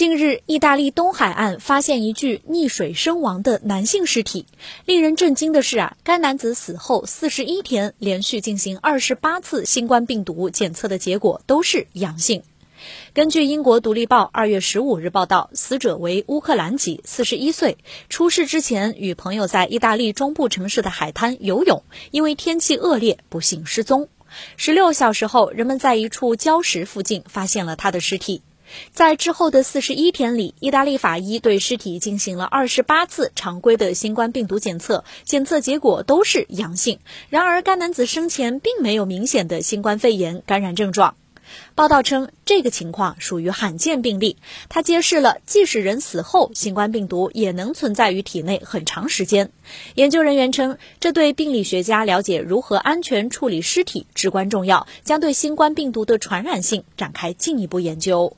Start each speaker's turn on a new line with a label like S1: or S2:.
S1: 近日，意大利东海岸发现一具溺水身亡的男性尸体。令人震惊的是啊，该男子死后四十一天，连续进行二十八次新冠病毒检测的结果都是阳性。根据英国《独立报》二月十五日报道，死者为乌克兰籍，四十一岁。出事之前，与朋友在意大利中部城市的海滩游泳，因为天气恶劣，不幸失踪。十六小时后，人们在一处礁石附近发现了他的尸体。在之后的四十一天里，意大利法医对尸体进行了二十八次常规的新冠病毒检测，检测结果都是阳性。然而，该男子生前并没有明显的新冠肺炎感染症状。报道称，这个情况属于罕见病例，它揭示了即使人死后，新冠病毒也能存在于体内很长时间。研究人员称，这对病理学家了解如何安全处理尸体至关重要，将对新冠病毒的传染性展开进一步研究。